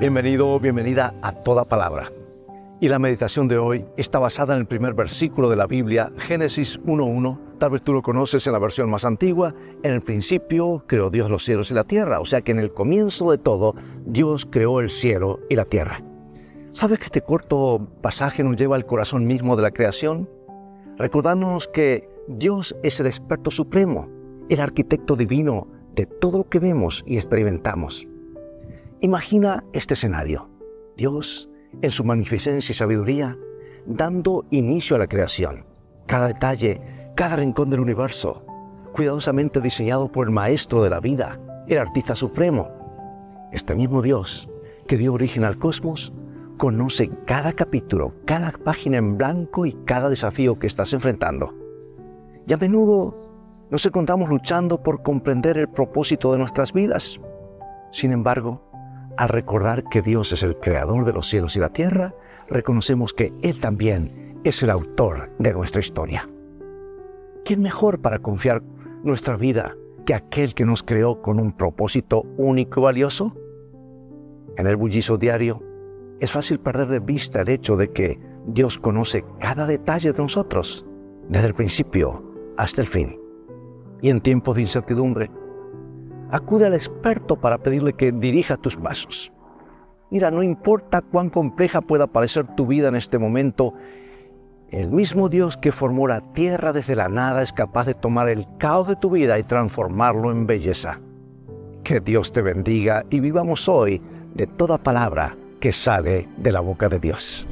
Bienvenido, bienvenida a toda palabra. Y la meditación de hoy está basada en el primer versículo de la Biblia, Génesis 1.1. Tal vez tú lo conoces en la versión más antigua. En el principio creó Dios los cielos y la tierra. O sea que en el comienzo de todo, Dios creó el cielo y la tierra. ¿Sabes que este corto pasaje nos lleva al corazón mismo de la creación? Recordándonos que Dios es el experto supremo, el arquitecto divino de todo lo que vemos y experimentamos. Imagina este escenario. Dios, en su magnificencia y sabiduría, dando inicio a la creación. Cada detalle, cada rincón del universo, cuidadosamente diseñado por el maestro de la vida, el artista supremo. Este mismo Dios, que dio origen al cosmos, conoce cada capítulo, cada página en blanco y cada desafío que estás enfrentando. Y a menudo nos encontramos luchando por comprender el propósito de nuestras vidas. Sin embargo, al recordar que Dios es el creador de los cielos y la tierra, reconocemos que Él también es el autor de nuestra historia. ¿Quién mejor para confiar nuestra vida que aquel que nos creó con un propósito único y valioso? En el bullizo diario, es fácil perder de vista el hecho de que Dios conoce cada detalle de nosotros, desde el principio hasta el fin. Y en tiempos de incertidumbre, Acude al experto para pedirle que dirija tus pasos. Mira, no importa cuán compleja pueda parecer tu vida en este momento, el mismo Dios que formó la tierra desde la nada es capaz de tomar el caos de tu vida y transformarlo en belleza. Que Dios te bendiga y vivamos hoy de toda palabra que sale de la boca de Dios.